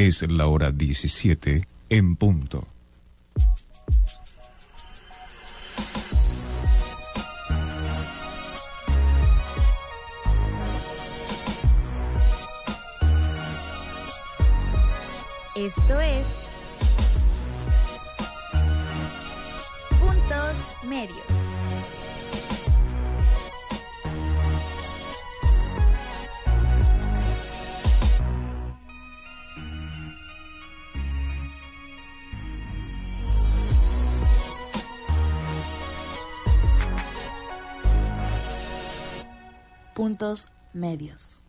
Es la hora 17 en punto. Medios.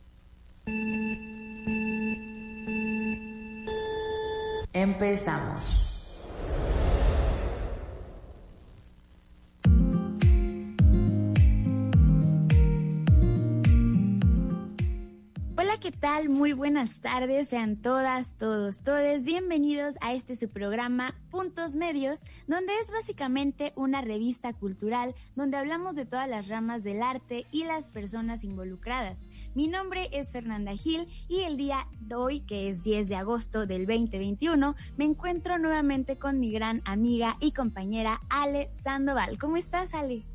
Empezamos. Muy buenas tardes, sean todas, todos, todes bienvenidos a este su programa Puntos Medios, donde es básicamente una revista cultural donde hablamos de todas las ramas del arte y las personas involucradas. Mi nombre es Fernanda Gil y el día de hoy, que es 10 de agosto del 2021, me encuentro nuevamente con mi gran amiga y compañera Ale Sandoval. ¿Cómo estás, Ale?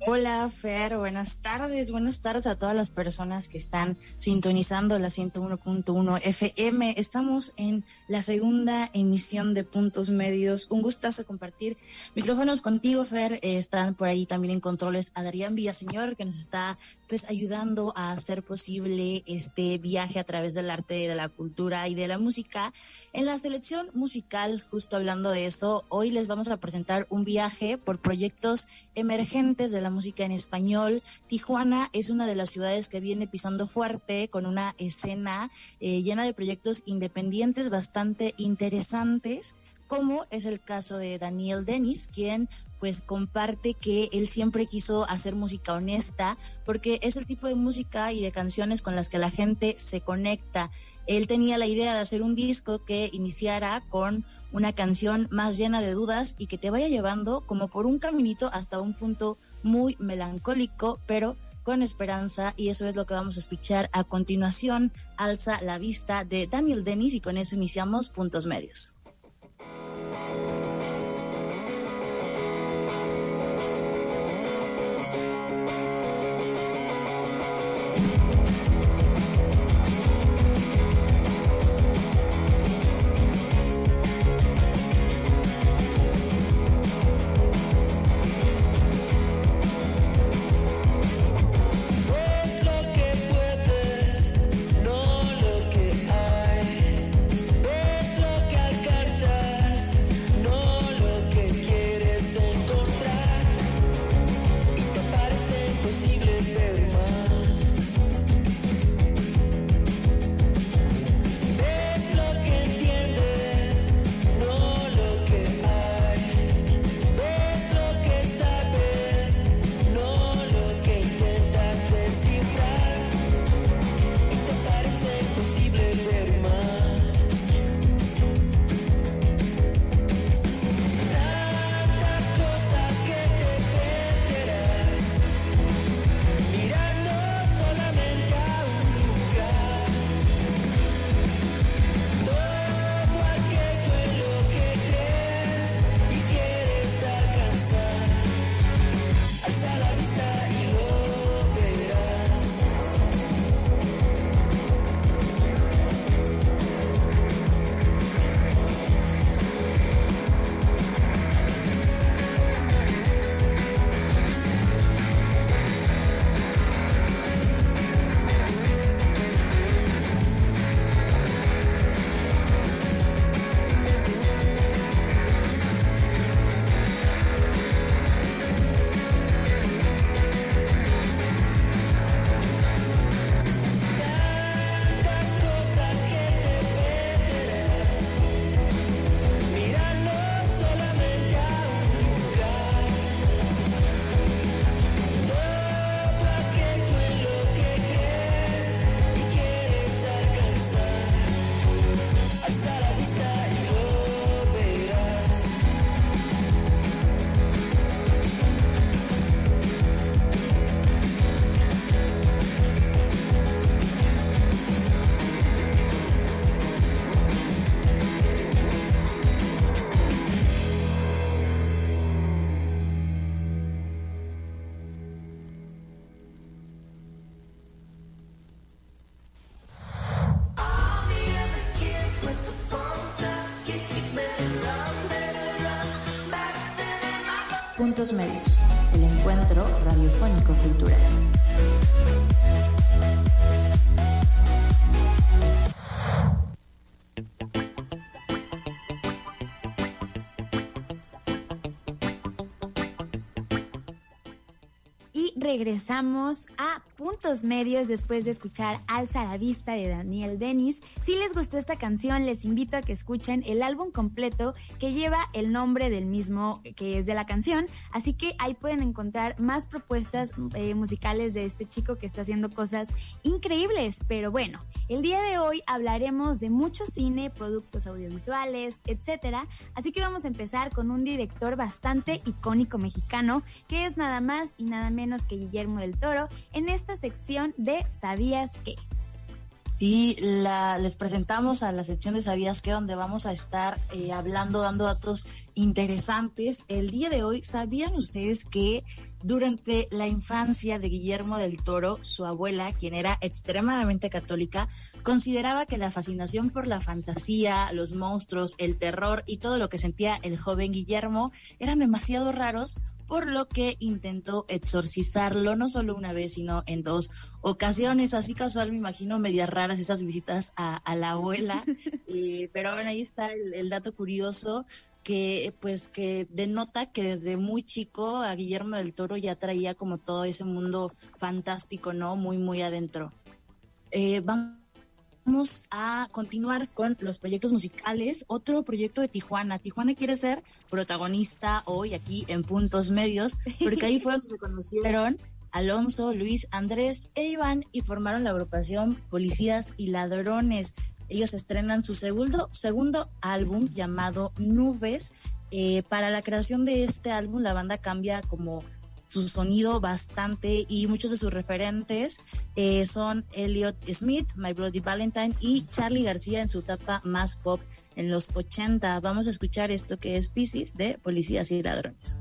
Hola, Fer, buenas tardes. Buenas tardes a todas las personas que están sintonizando la 101.1 FM. Estamos en la segunda emisión de Puntos Medios. Un gustazo compartir micrófonos contigo, Fer. Eh, están por ahí también en controles Adrián Villaseñor, que nos está pues ayudando a hacer posible este viaje a través del arte, de la cultura y de la música. En la selección musical, justo hablando de eso, hoy les vamos a presentar un viaje por proyectos emergentes de la música en español. Tijuana es una de las ciudades que viene pisando fuerte con una escena eh, llena de proyectos independientes bastante interesantes como es el caso de Daniel Dennis, quien pues comparte que él siempre quiso hacer música honesta porque es el tipo de música y de canciones con las que la gente se conecta. Él tenía la idea de hacer un disco que iniciara con una canción más llena de dudas y que te vaya llevando como por un caminito hasta un punto muy melancólico, pero con esperanza y eso es lo que vamos a escuchar a continuación. Alza la vista de Daniel Dennis y con eso iniciamos puntos medios. Medios, el encuentro radiofónico cultural. Y regresamos a Puntos Medios después de escuchar Alza la Vista de Daniel Denis. Si les gustó esta canción, les invito a que escuchen el álbum completo que lleva el nombre del mismo que es de la canción. Así que ahí pueden encontrar más propuestas eh, musicales de este chico que está haciendo cosas increíbles. Pero bueno, el día de hoy hablaremos de mucho cine, productos audiovisuales, etcétera. Así que vamos a empezar con un director bastante icónico mexicano que es nada más y nada menos que Guillermo del Toro en esta sección de ¿Sabías qué? Sí, la, les presentamos a la sección de Sabías qué, donde vamos a estar eh, hablando, dando datos interesantes. El día de hoy, ¿sabían ustedes que durante la infancia de Guillermo del Toro, su abuela, quien era extremadamente católica, consideraba que la fascinación por la fantasía, los monstruos, el terror y todo lo que sentía el joven Guillermo eran demasiado raros por lo que intentó exorcizarlo no solo una vez, sino en dos ocasiones. Así casual, me imagino, medias raras esas visitas a, a la abuela. Eh, pero bueno, ahí está el, el, dato curioso que pues que denota que desde muy chico a Guillermo del Toro ya traía como todo ese mundo fantástico, ¿no? Muy, muy adentro. Eh, vamos a continuar con los proyectos musicales. Otro proyecto de Tijuana. Tijuana quiere ser protagonista hoy aquí en Puntos Medios, porque ahí fue donde se conocieron Alonso, Luis, Andrés e Iván y formaron la agrupación Policías y Ladrones. Ellos estrenan su segundo, segundo álbum llamado Nubes. Eh, para la creación de este álbum, la banda cambia como su sonido bastante y muchos de sus referentes eh, son Elliot Smith, My Bloody Valentine y Charlie García en su etapa más pop en los 80. Vamos a escuchar esto que es Pisces de Policías y Ladrones.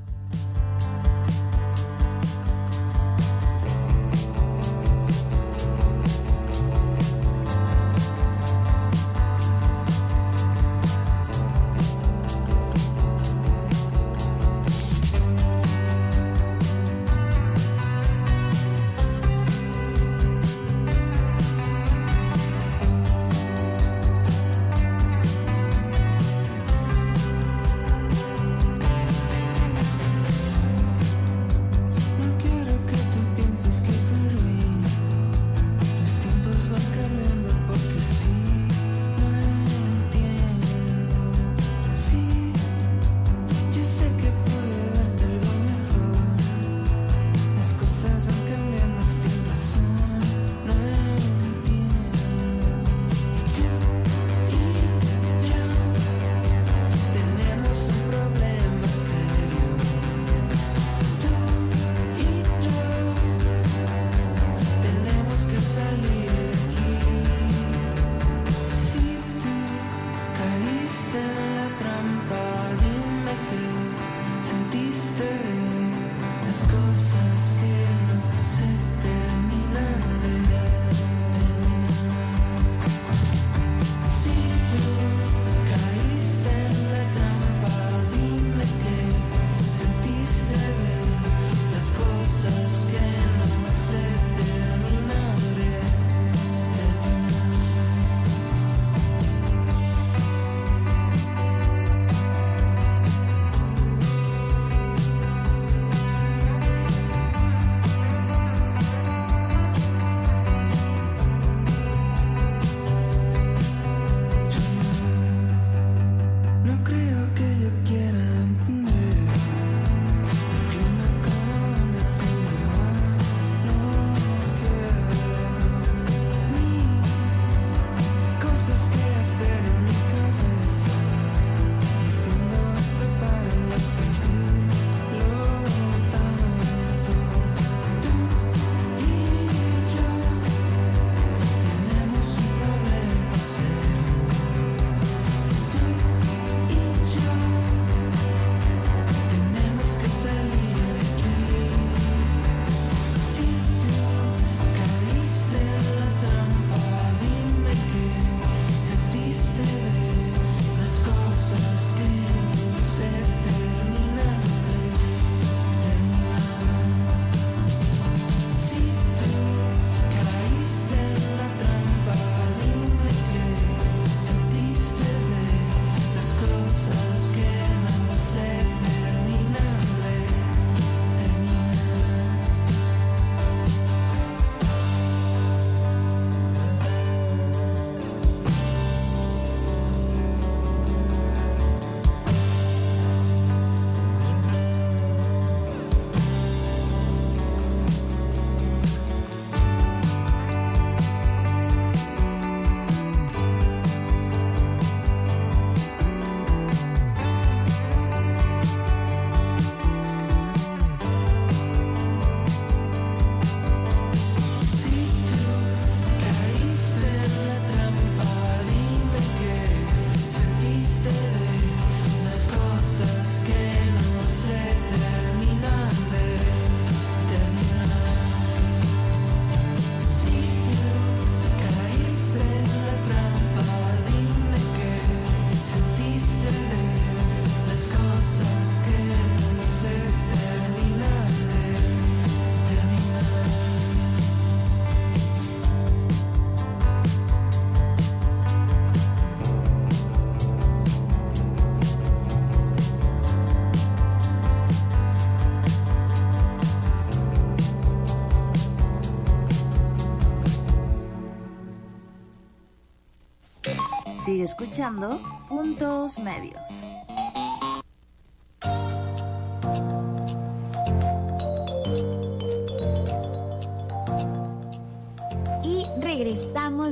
Escuchando Puntos Medios.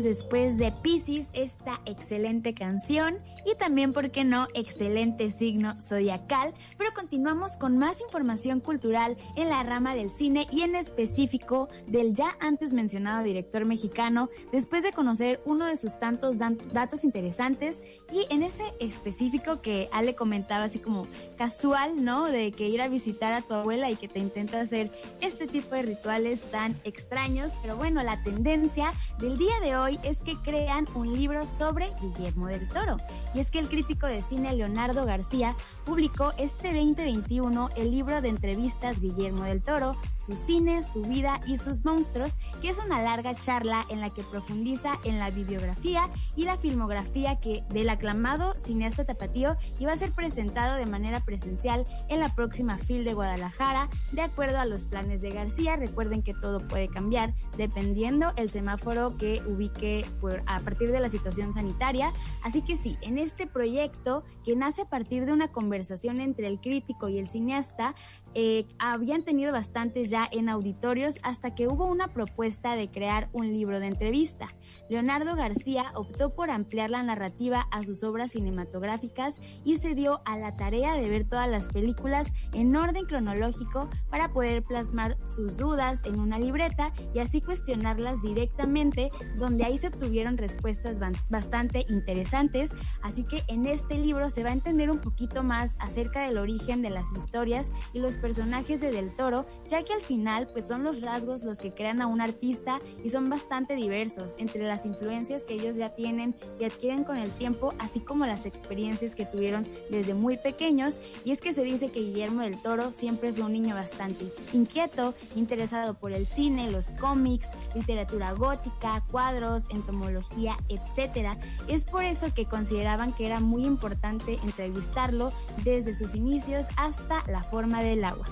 Después de Pisces, esta excelente canción y también, ¿por qué no?, excelente signo zodiacal. Pero continuamos con más información cultural en la rama del cine y en específico del ya antes mencionado director mexicano, después de conocer uno de sus tantos datos interesantes y en ese específico que Ale comentaba así como casual, ¿no? De que ir a visitar a tu abuela y que te intenta hacer este tipo de rituales tan extraños, pero bueno, la tendencia del día de hoy es que crean un libro sobre Guillermo del Toro. Y es que el crítico de cine Leonardo García publicó este 2021 el libro de entrevistas Guillermo del Toro, su cine, su vida y sus monstruos, que es una larga charla en la que profundiza en la bibliografía y la filmografía que del aclamado cineasta tapatío iba a ser presentado de manera presencial en la próxima FIL de Guadalajara, de acuerdo a los planes de García. Recuerden que todo puede cambiar dependiendo el semáforo que ubique a partir de la situación sanitaria. Así que sí, en este proyecto que nace a partir de una conversación entre el crítico y el cineasta, eh, habían tenido bastantes ya en auditorios hasta que hubo una propuesta de crear un libro de entrevista. Leonardo García optó por ampliar la narrativa a sus obras cinematográficas y se dio a la tarea de ver todas las películas en orden cronológico para poder plasmar sus dudas en una libreta y así cuestionarlas directamente, donde ahí se obtuvieron respuestas bastante interesantes. Así que en este libro se va a entender un poquito más acerca del origen de las historias y los personajes de Del Toro, ya que al final pues son los rasgos los que crean a un artista y son bastante diversos entre las influencias que ellos ya tienen y adquieren con el tiempo, así como las experiencias que tuvieron desde muy pequeños. Y es que se dice que Guillermo del Toro siempre fue un niño bastante inquieto, interesado por el cine, los cómics, literatura gótica, cuadros, entomología, etc. Es por eso que consideraban que era muy importante entrevistarlo desde sus inicios hasta la forma del agua.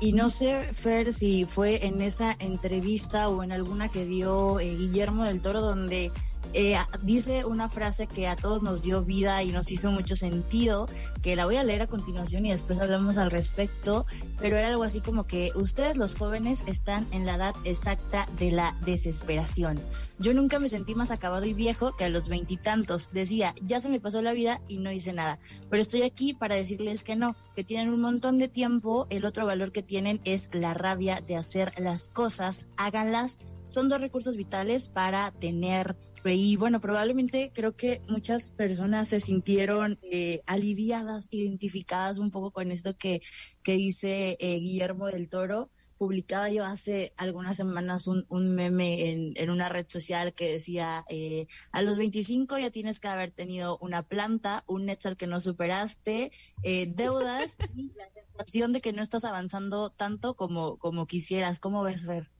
Y no sé, Fer, si fue en esa entrevista o en alguna que dio eh, Guillermo del Toro donde eh, dice una frase que a todos nos dio vida y nos hizo mucho sentido, que la voy a leer a continuación y después hablamos al respecto, pero era algo así como que ustedes los jóvenes están en la edad exacta de la desesperación. Yo nunca me sentí más acabado y viejo que a los veintitantos. Decía, ya se me pasó la vida y no hice nada, pero estoy aquí para decirles que no, que tienen un montón de tiempo, el otro valor que tienen es la rabia de hacer las cosas, háganlas son dos recursos vitales para tener y bueno, probablemente creo que muchas personas se sintieron eh, aliviadas, identificadas un poco con esto que, que dice eh, Guillermo del Toro. Publicaba yo hace algunas semanas un, un meme en, en, una red social que decía, eh, a los 25 ya tienes que haber tenido una planta, un Netzel que no superaste, deudas y la sensación de que no estás avanzando tanto como, como quisieras. ¿Cómo ves, ver?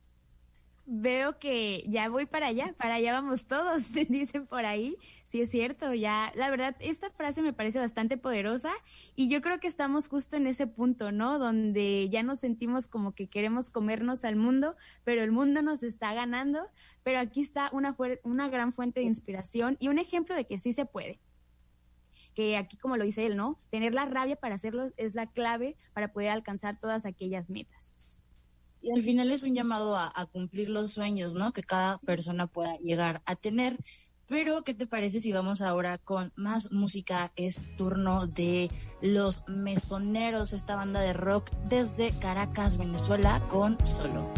Veo que ya voy para allá, para allá vamos todos, dicen por ahí. Sí es cierto, ya, la verdad, esta frase me parece bastante poderosa y yo creo que estamos justo en ese punto, ¿no? Donde ya nos sentimos como que queremos comernos al mundo, pero el mundo nos está ganando, pero aquí está una, una gran fuente de inspiración y un ejemplo de que sí se puede que aquí como lo dice él, ¿no? Tener la rabia para hacerlo es la clave para poder alcanzar todas aquellas metas. Y al final es un llamado a, cumplir los sueños, ¿no? Que cada persona pueda llegar a tener. Pero, ¿qué te parece si vamos ahora con más música? Es turno de Los Mesoneros, esta banda de rock desde Caracas, Venezuela, con Solo.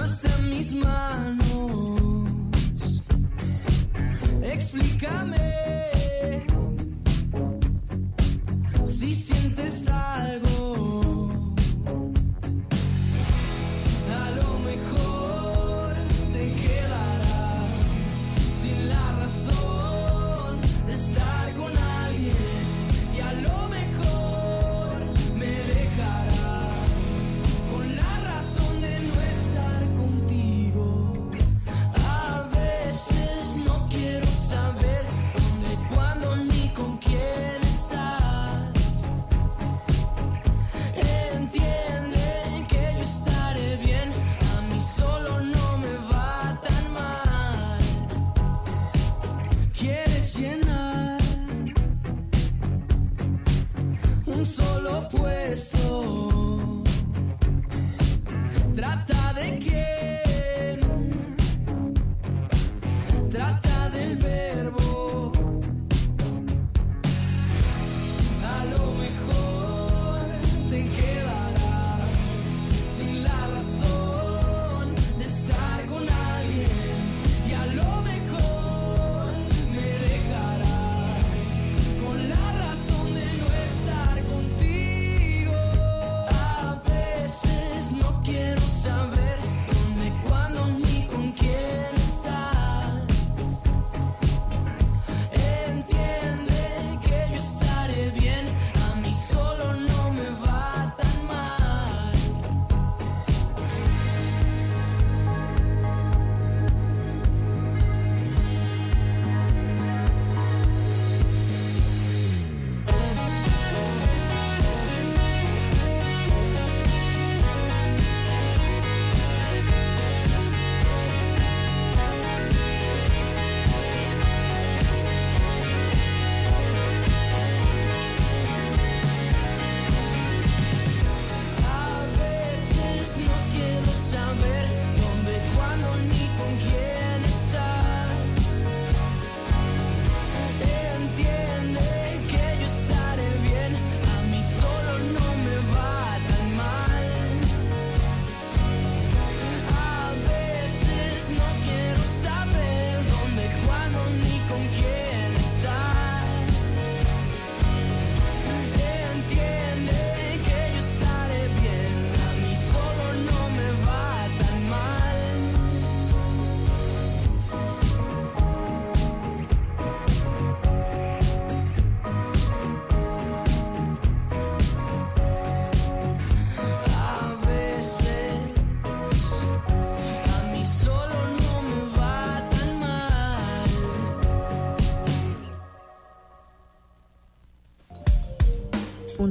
No está en mis manos. Explícame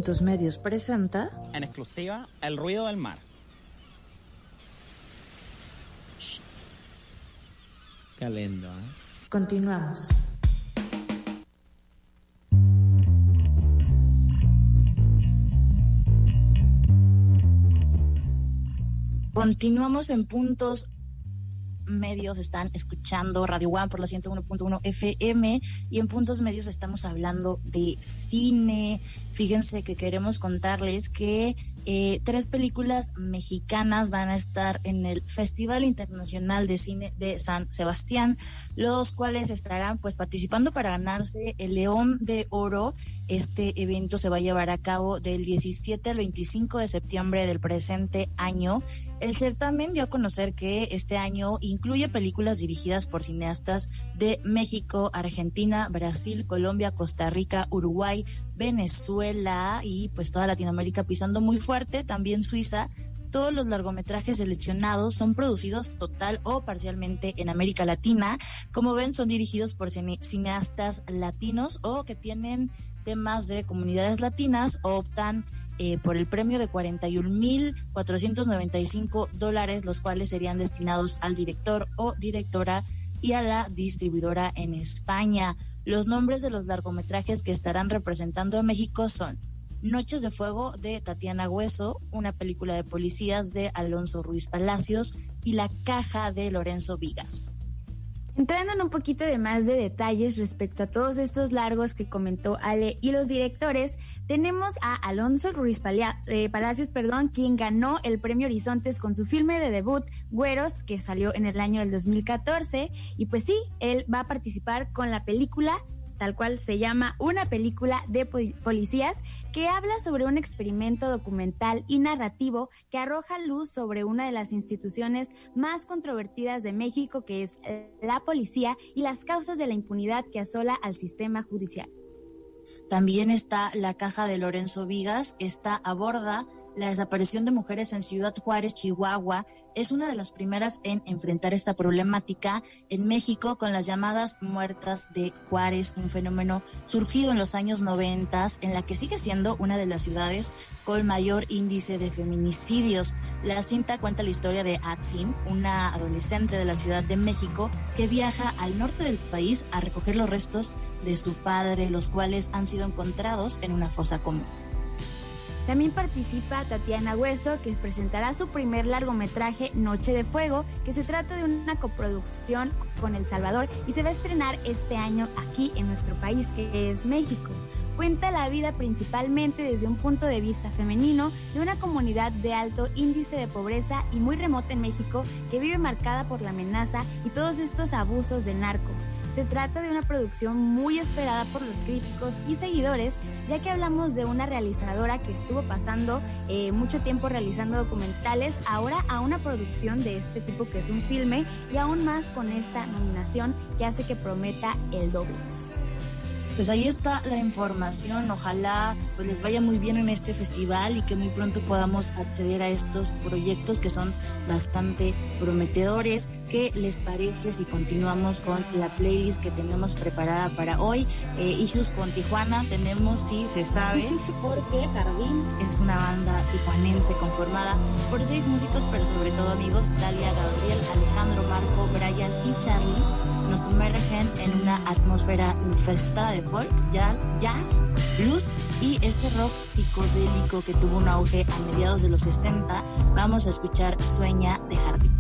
Puntos Medios presenta En exclusiva, El ruido del mar. Qué lindo, ¿eh? Continuamos. Continuamos en puntos medios están escuchando Radio One por la 101.1 FM y en puntos medios estamos hablando de cine. Fíjense que queremos contarles que eh, tres películas mexicanas van a estar en el Festival Internacional de Cine de San Sebastián, los cuales estarán pues participando para ganarse el León de Oro. Este evento se va a llevar a cabo del 17 al 25 de septiembre del presente año. El certamen dio a conocer que este año incluye películas dirigidas por cineastas de México, Argentina, Brasil, Colombia, Costa Rica, Uruguay, Venezuela y pues toda Latinoamérica pisando muy fuerte, también Suiza. Todos los largometrajes seleccionados son producidos total o parcialmente en América Latina. Como ven, son dirigidos por cine- cineastas latinos o que tienen temas de comunidades latinas o optan eh, por el premio de 41.495 dólares, los cuales serían destinados al director o directora y a la distribuidora en España. Los nombres de los largometrajes que estarán representando a México son Noches de Fuego de Tatiana Hueso, una película de policías de Alonso Ruiz Palacios y La Caja de Lorenzo Vigas. Entrando en un poquito de más de detalles respecto a todos estos largos que comentó Ale y los directores, tenemos a Alonso Ruiz eh, Palacios, perdón, quien ganó el premio Horizontes con su filme de debut Güeros, que salió en el año del 2014. Y pues sí, él va a participar con la película tal cual se llama Una película de pol- policías que habla sobre un experimento documental y narrativo que arroja luz sobre una de las instituciones más controvertidas de México, que es eh, la policía, y las causas de la impunidad que asola al sistema judicial. También está La Caja de Lorenzo Vigas. Esta aborda la desaparición de mujeres en Ciudad Juárez, Chihuahua, es una de las primeras en enfrentar esta problemática en México con las llamadas muertas de Juárez, un fenómeno surgido en los años 90 en la que sigue siendo una de las ciudades con mayor índice de feminicidios. La cinta cuenta la historia de Atsin, una adolescente de la Ciudad de México que viaja al norte del país a recoger los restos de su padre, los cuales han sido encontrados en una fosa común. También participa Tatiana Hueso, que presentará su primer largometraje Noche de Fuego, que se trata de una coproducción con El Salvador y se va a estrenar este año aquí en nuestro país, que es México. Cuenta la vida principalmente desde un punto de vista femenino de una comunidad de alto índice de pobreza y muy remota en México que vive marcada por la amenaza y todos estos abusos de narco. Se trata de una producción muy esperada por los críticos y seguidores, ya que hablamos de una realizadora que estuvo pasando eh, mucho tiempo realizando documentales, ahora a una producción de este tipo que es un filme y aún más con esta nominación que hace que prometa el doble pues ahí está la información. Ojalá pues les vaya muy bien en este festival y que muy pronto podamos acceder a estos proyectos que son bastante prometedores. ¿Qué les parece si continuamos con la playlist que tenemos preparada para hoy? Eh, Issues con Tijuana tenemos, sí, se sabe, porque Jardín es una banda tijuanense conformada por seis músicos, pero sobre todo amigos, Dalia, Gabriel, Alejandro, Marco, Brian y Charlie nos sumergen en una atmósfera infestada de folk, jazz, blues y ese rock psicodélico que tuvo un auge a mediados de los 60. Vamos a escuchar Sueña de Jardín.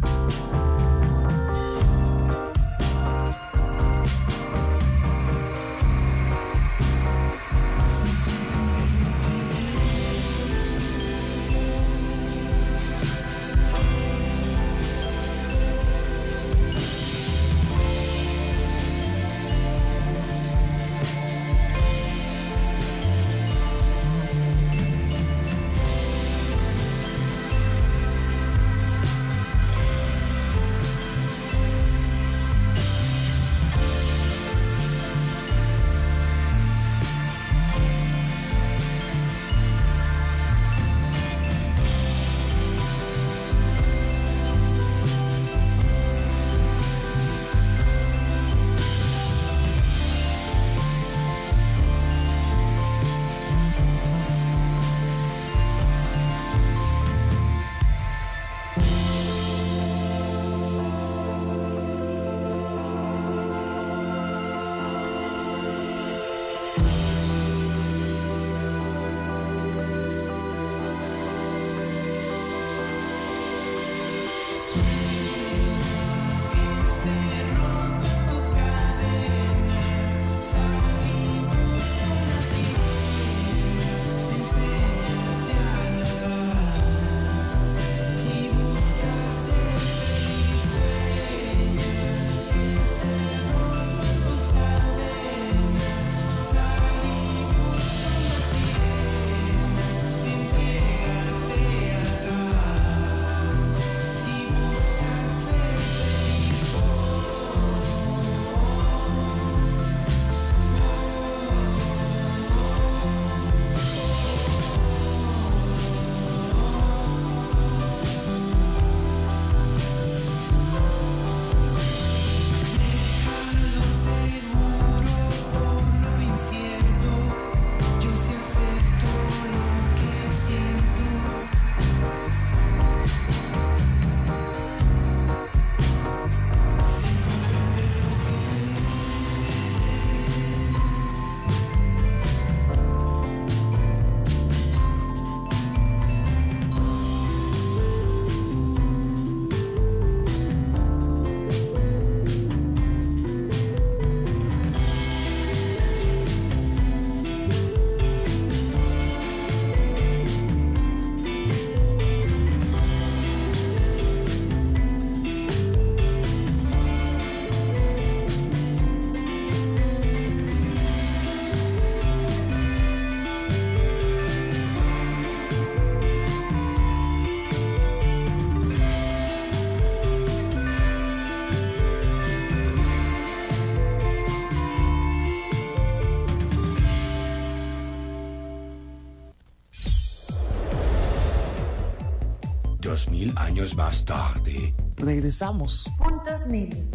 años más tarde. Regresamos. Puntos medios.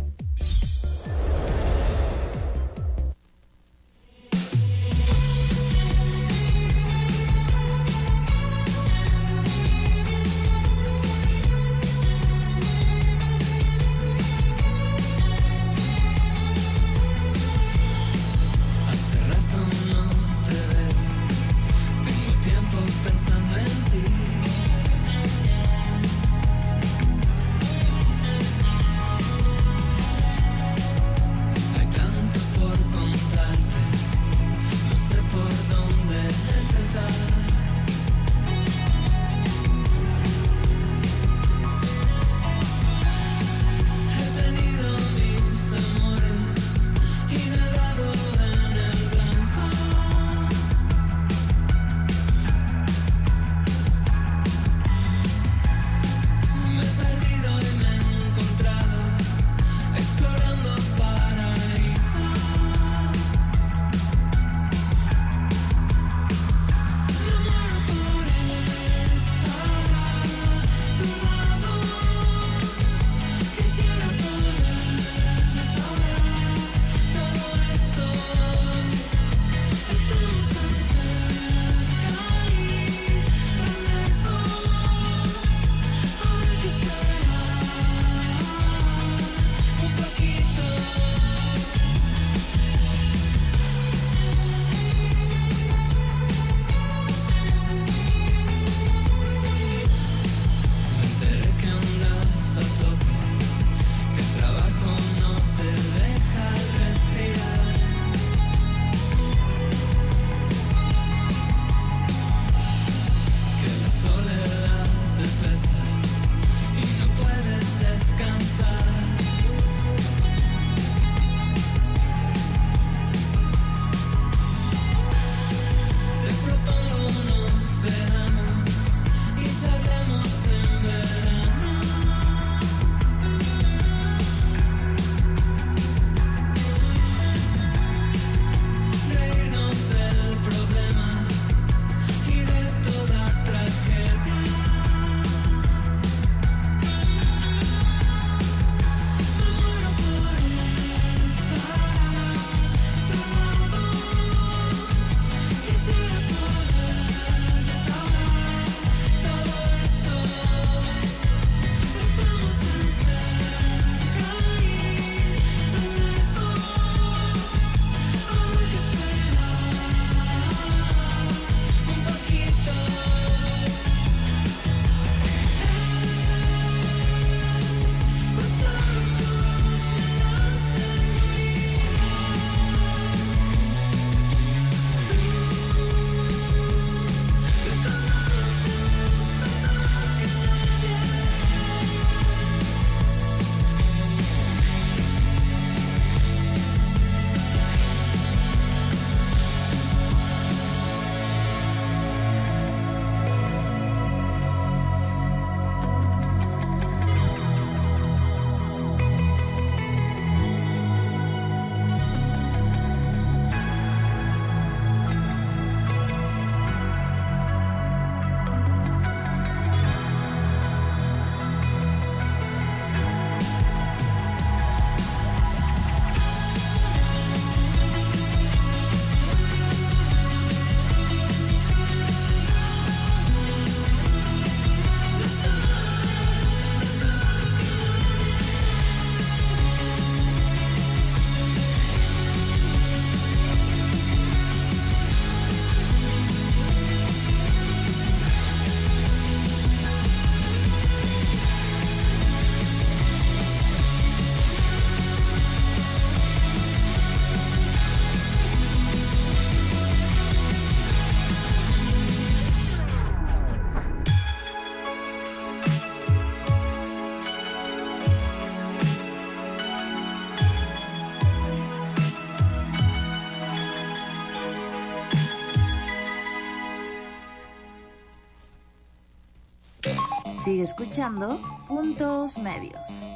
Sigue escuchando Puntos Medios.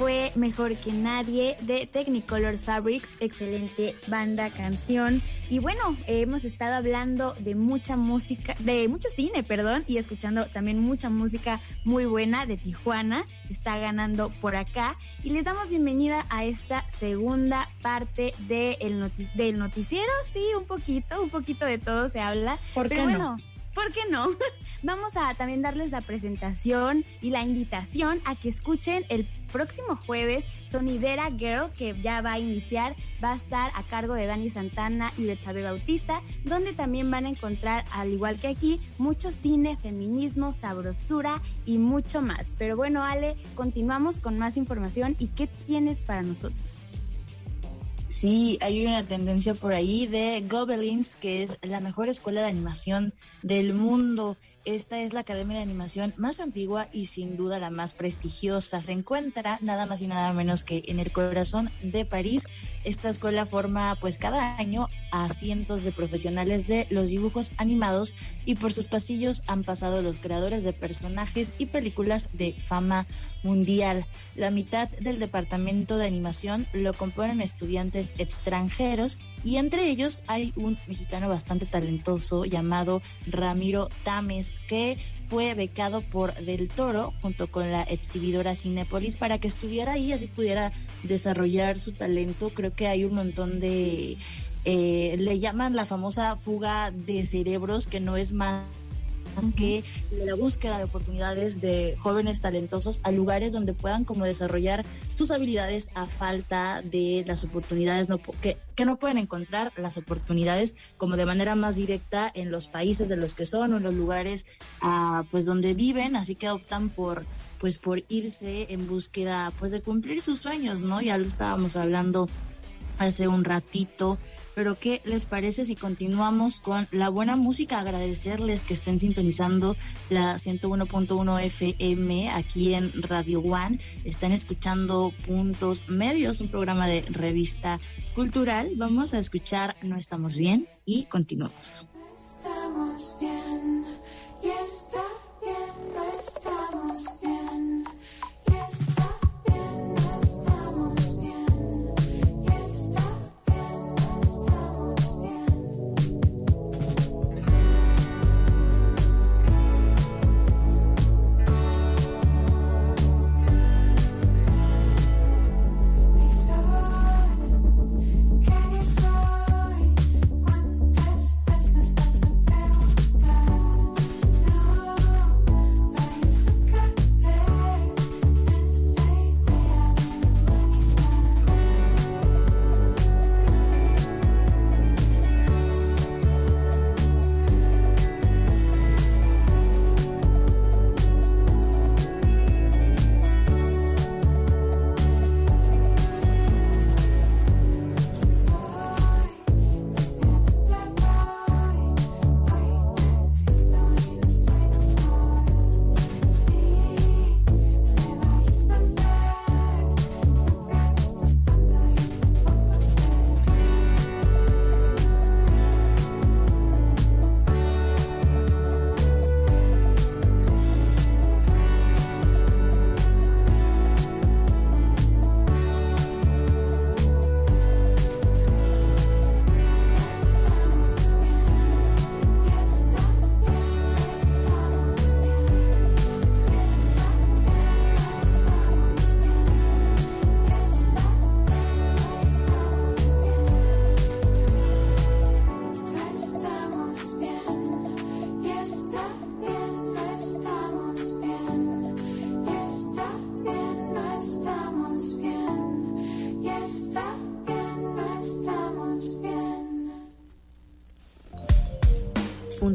Fue Mejor que Nadie de Technicolors Fabrics, excelente banda, canción. Y bueno, hemos estado hablando de mucha música, de mucho cine, perdón, y escuchando también mucha música muy buena de Tijuana, está ganando por acá. Y les damos bienvenida a esta segunda parte de el noti- del noticiero. Sí, un poquito, un poquito de todo se habla. ¿Por Pero qué no? bueno, ¿Por qué no? Vamos a también darles la presentación y la invitación a que escuchen el próximo jueves Sonidera Girl, que ya va a iniciar, va a estar a cargo de Dani Santana y Betsabe Bautista, donde también van a encontrar, al igual que aquí, mucho cine, feminismo, sabrosura y mucho más. Pero bueno, Ale, continuamos con más información y ¿qué tienes para nosotros? Sí, hay una tendencia por ahí de Gobelins, que es la mejor escuela de animación del mundo. Esta es la academia de animación más antigua y sin duda la más prestigiosa. Se encuentra nada más y nada menos que en el corazón de París. Esta escuela forma pues cada año a cientos de profesionales de los dibujos animados y por sus pasillos han pasado los creadores de personajes y películas de fama mundial. La mitad del departamento de animación lo componen estudiantes extranjeros y entre ellos hay un mexicano bastante talentoso llamado Ramiro Tames que fue becado por Del Toro junto con la exhibidora Cinépolis para que estudiara ahí y así pudiera desarrollar su talento. Creo que hay un montón de eh, le llaman la famosa fuga de cerebros que no es más más que la búsqueda de oportunidades de jóvenes talentosos a lugares donde puedan como desarrollar sus habilidades a falta de las oportunidades no, que, que no pueden encontrar las oportunidades como de manera más directa en los países de los que son o en los lugares ah, pues donde viven. Así que optan por pues por irse en búsqueda pues de cumplir sus sueños no ya lo estábamos hablando hace un ratito. Pero ¿qué les parece si continuamos con la buena música? Agradecerles que estén sintonizando la 101.1 FM aquí en Radio One. Están escuchando Puntos Medios, un programa de revista cultural. Vamos a escuchar No estamos bien y continuamos. Estamos bien,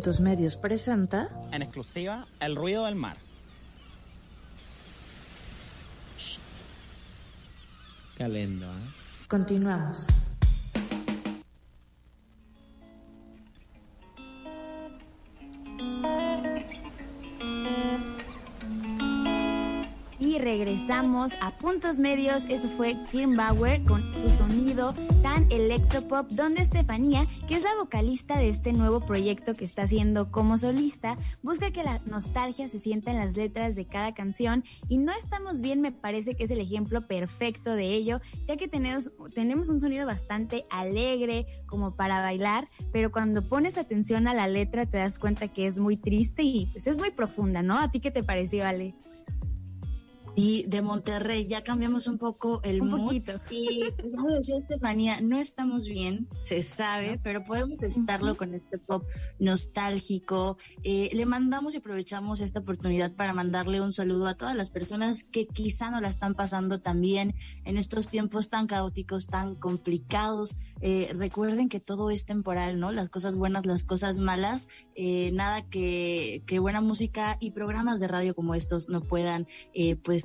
Puntos Medios presenta En exclusiva, El ruido del mar. Calendo, ¿eh? Continuamos. Regresamos a Puntos Medios. Eso fue Kim Bauer con su sonido tan electropop, donde Estefanía, que es la vocalista de este nuevo proyecto que está haciendo como solista, busca que la nostalgia se sienta en las letras de cada canción y No estamos bien me parece que es el ejemplo perfecto de ello, ya que tenemos, tenemos un sonido bastante alegre como para bailar, pero cuando pones atención a la letra te das cuenta que es muy triste y pues es muy profunda, ¿no? ¿A ti qué te pareció, Ale? Y de Monterrey. Ya cambiamos un poco el un mood. poquito. Y pues como decía Estefanía, no estamos bien, se sabe, pero podemos estarlo con este pop nostálgico. Eh, le mandamos y aprovechamos esta oportunidad para mandarle un saludo a todas las personas que quizá no la están pasando tan bien en estos tiempos tan caóticos, tan complicados. Eh, recuerden que todo es temporal, ¿no? Las cosas buenas, las cosas malas, eh, nada que, que buena música y programas de radio como estos no puedan, eh, pues,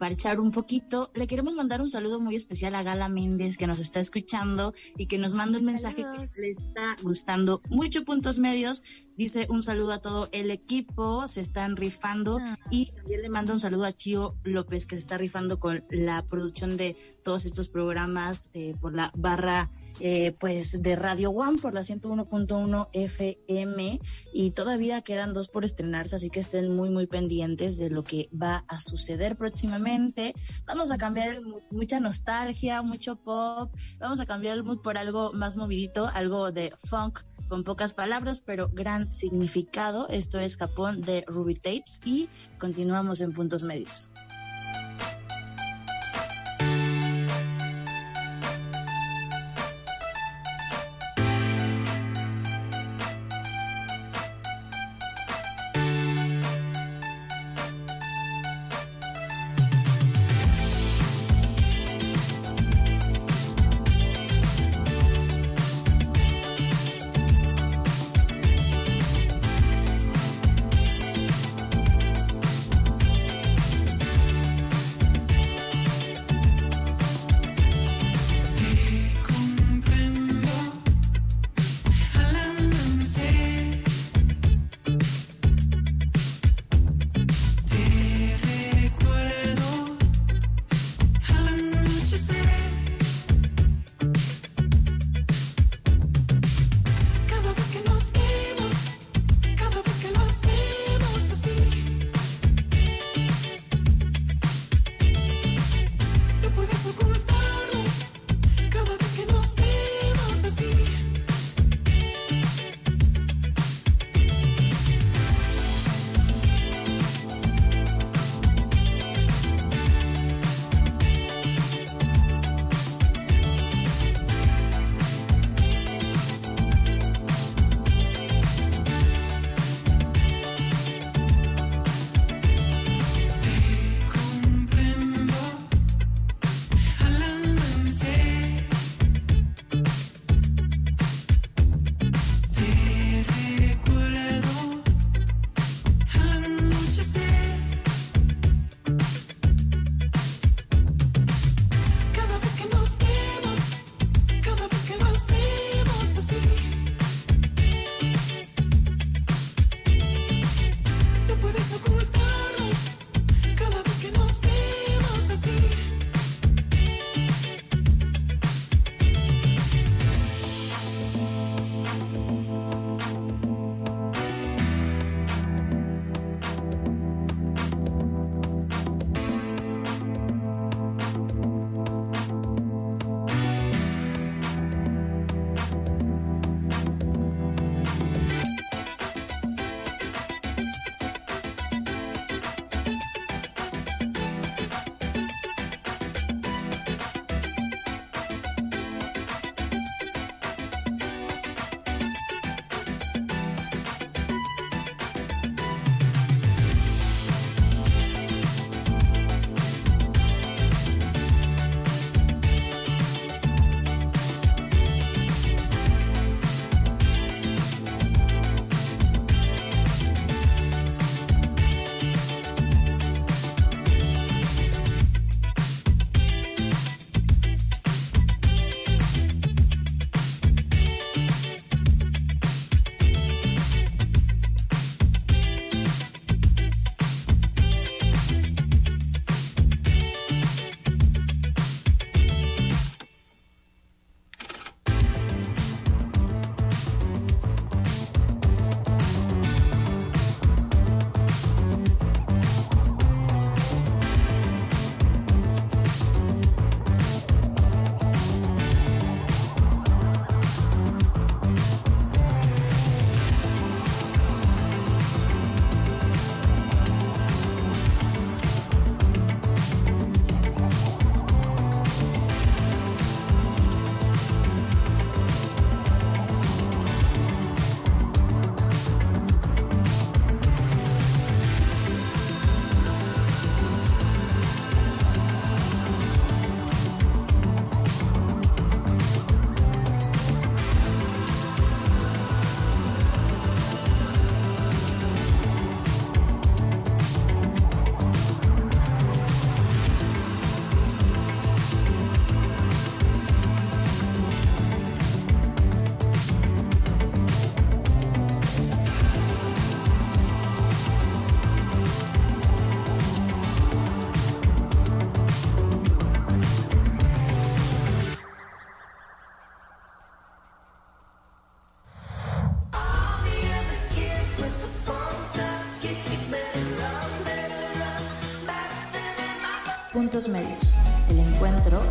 parchar un poquito. Le queremos mandar un saludo muy especial a Gala Méndez que nos está escuchando y que nos manda un mensaje Saludos. que le está gustando mucho puntos medios. Dice un saludo a todo el equipo, se están rifando Ah. y también le manda un saludo a Chío López que se está rifando con la producción de todos estos programas eh, por la barra eh, pues de Radio One por la 101.1 FM y todavía quedan dos por estrenarse, así que estén muy muy pendientes de lo que va a suceder próximamente. Vamos a cambiar el mood, mucha nostalgia, mucho pop, vamos a cambiar el mood por algo más movidito, algo de funk con pocas palabras, pero gran significado. Esto es Capón de Ruby Tapes y continuamos en puntos medios.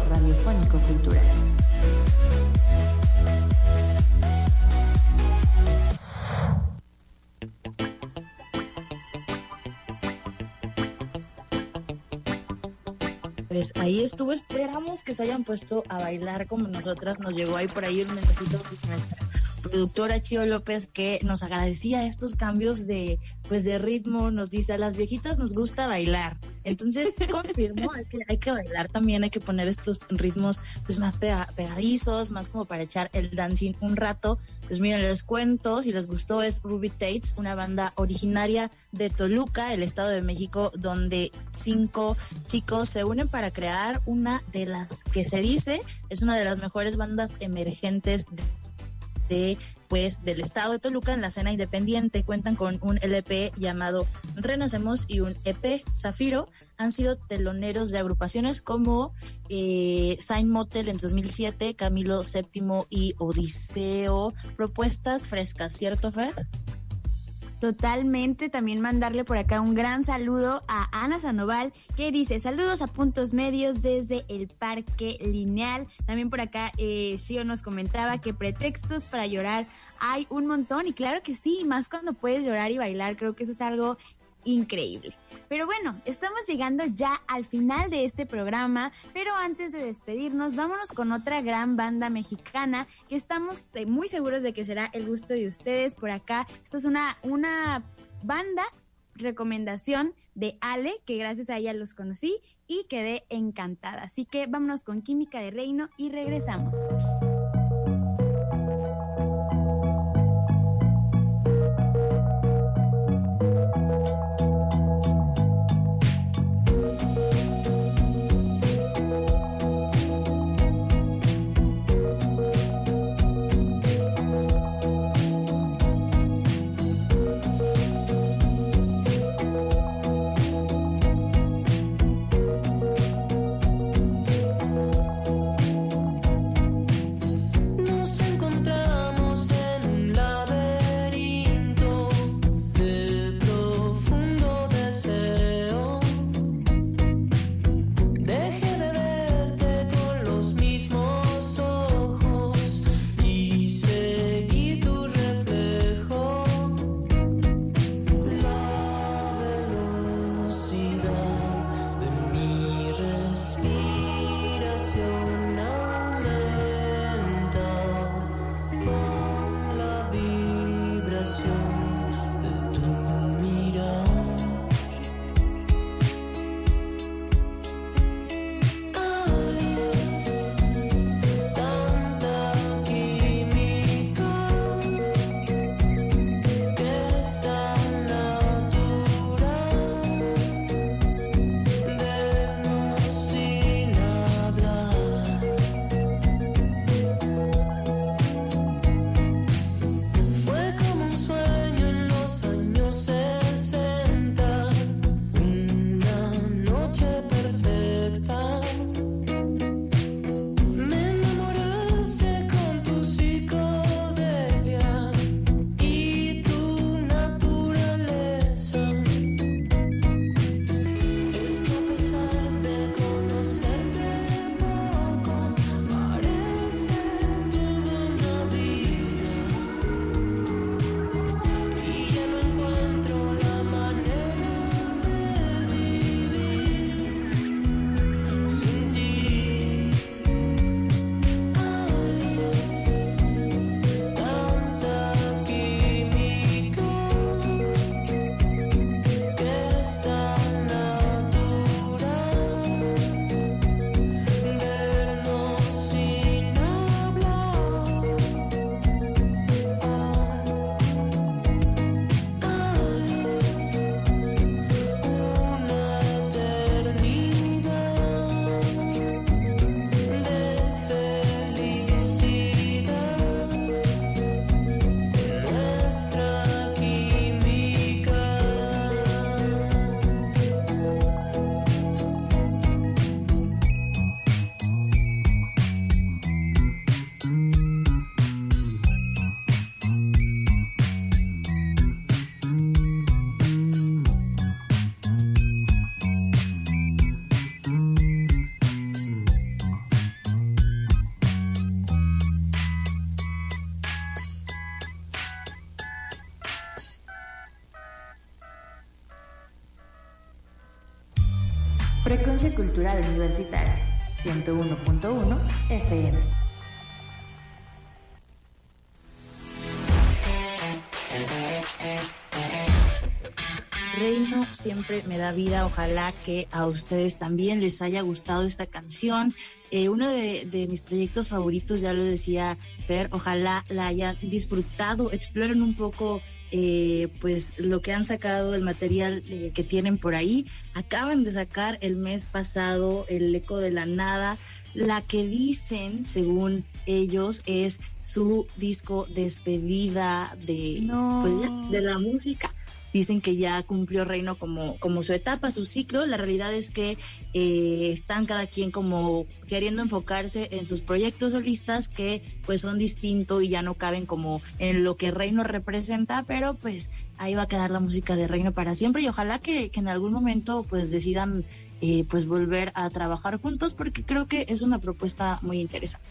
Radiofónico cultural. Pues ahí estuvo, esperamos que se hayan puesto a bailar como nosotras. Nos llegó ahí por ahí un mensajito de nuestra productora Chio López que nos agradecía estos cambios de pues de ritmo, nos dice a las viejitas nos gusta bailar. Entonces confirmó hay que, hay que bailar también, hay que poner estos ritmos pues más pega- pegadizos, más como para echar el dancing un rato. Pues miren, les cuento, si les gustó es Ruby Tates, una banda originaria de Toluca, el Estado de México, donde cinco chicos se unen para crear una de las que se dice es una de las mejores bandas emergentes de de pues del estado de Toluca en la escena independiente. Cuentan con un LP llamado Renacemos y un EP Zafiro. Han sido teloneros de agrupaciones como eh, Sign Motel en 2007 Camilo VII y Odiseo. Propuestas frescas cierto Fer Totalmente, también mandarle por acá un gran saludo a Ana Sandoval que dice saludos a puntos medios desde el Parque Lineal. También por acá eh, Shio nos comentaba que pretextos para llorar hay un montón y claro que sí, más cuando puedes llorar y bailar, creo que eso es algo increíble. Pero bueno, estamos llegando ya al final de este programa, pero antes de despedirnos, vámonos con otra gran banda mexicana que estamos eh, muy seguros de que será el gusto de ustedes por acá. Esto es una, una banda recomendación de Ale, que gracias a ella los conocí y quedé encantada. Así que vámonos con Química de Reino y regresamos. Frecuencia Cultural Universitaria, 101.1 FM. Reino siempre me da vida. Ojalá que a ustedes también les haya gustado esta canción. Eh, uno de, de, mis proyectos favoritos, ya lo decía Per, ojalá la hayan disfrutado, exploren un poco eh, pues lo que han sacado, el material eh, que tienen por ahí. Acaban de sacar el mes pasado el eco de la nada, la que dicen, según ellos, es su disco despedida de, No. pues, ya, de la música dicen que ya cumplió Reino como, como su etapa, su ciclo. La realidad es que eh, están cada quien como queriendo enfocarse en sus proyectos solistas que pues son distintos y ya no caben como en lo que Reino representa, pero pues ahí va a quedar la música de Reino para siempre y ojalá que, que en algún momento pues decidan eh, pues volver a trabajar juntos porque creo que es una propuesta muy interesante.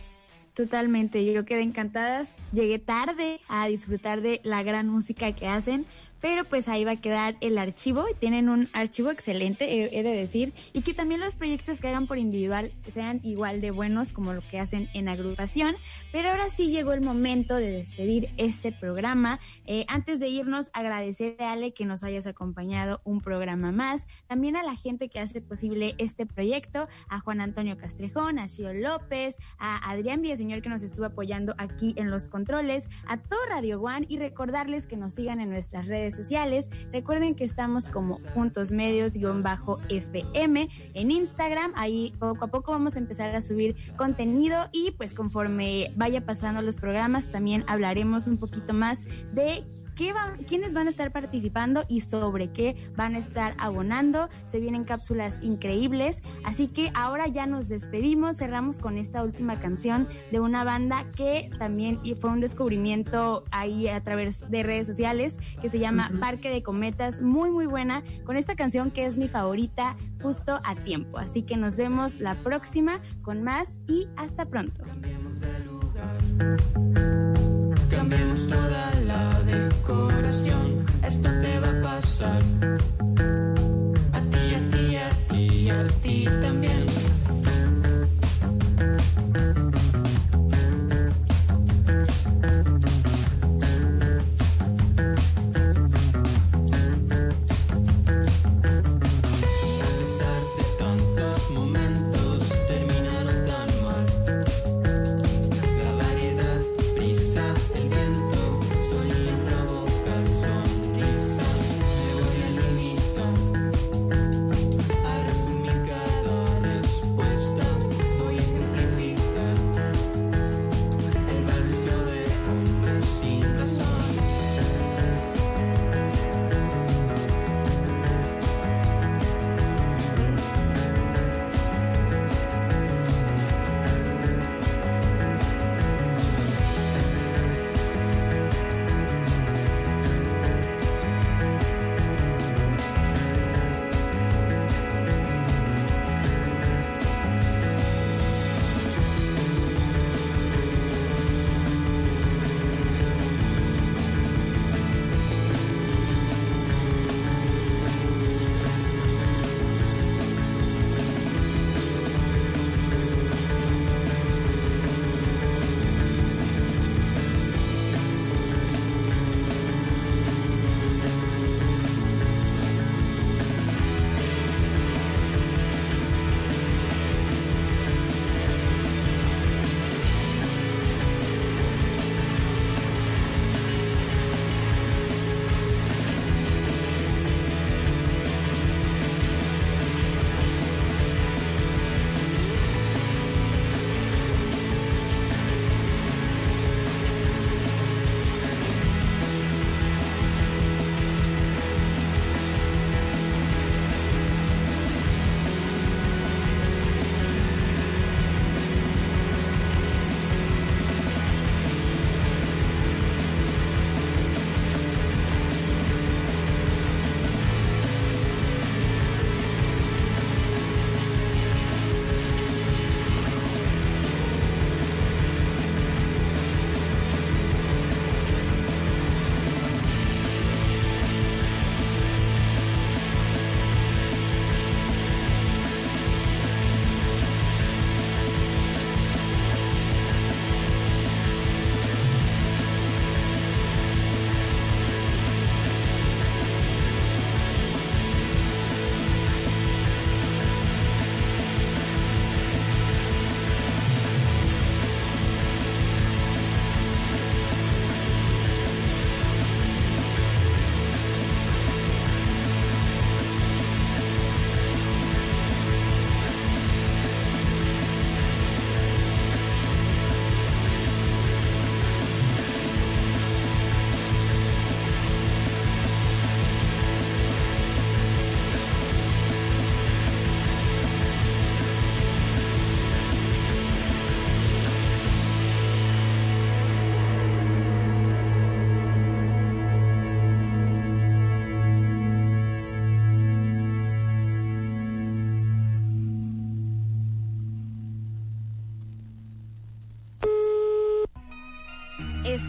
Totalmente, yo quedé encantadas. Llegué tarde a disfrutar de la gran música que hacen, pero pues ahí va a quedar el archivo. Tienen un archivo excelente, he, he de decir, y que también los proyectos que hagan por individual sean igual de buenos como lo que hacen en agrupación. Pero ahora sí llegó el momento de despedir este programa. Eh, antes de irnos, agradecerle a Ale que nos hayas acompañado un programa más. También a la gente que hace posible este proyecto, a Juan Antonio Castrejón, a Shio López, a Adrián Villaseñor que nos estuvo apoyando aquí en los controles, a todo Radio One y recordarles que nos sigan en nuestras redes sociales. Recuerden que estamos como puntos medios guion bajo FM en Instagram. Ahí poco a poco vamos a empezar a subir contenido y pues conforme vaya pasando los programas también hablaremos un poquito más de qué quiénes van a estar participando y sobre qué van a estar abonando. Se vienen cápsulas increíbles. Así que ahora ya nos despedimos. Cerramos con esta última canción de una banda que también y fue un descubrimiento ahí a través de redes sociales que se llama Parque de Cometas. Muy, muy buena. Con esta canción que es mi favorita justo a tiempo. Así que nos vemos la próxima con más y hasta pronto. Cambiemos toda la decoración. Esto te va a pasar. A ti, a ti, a ti, a ti también.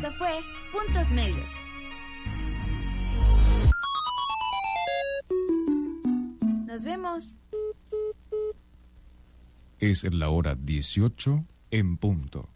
Esto fue Puntos Medios. Nos vemos. Es la hora 18 en punto.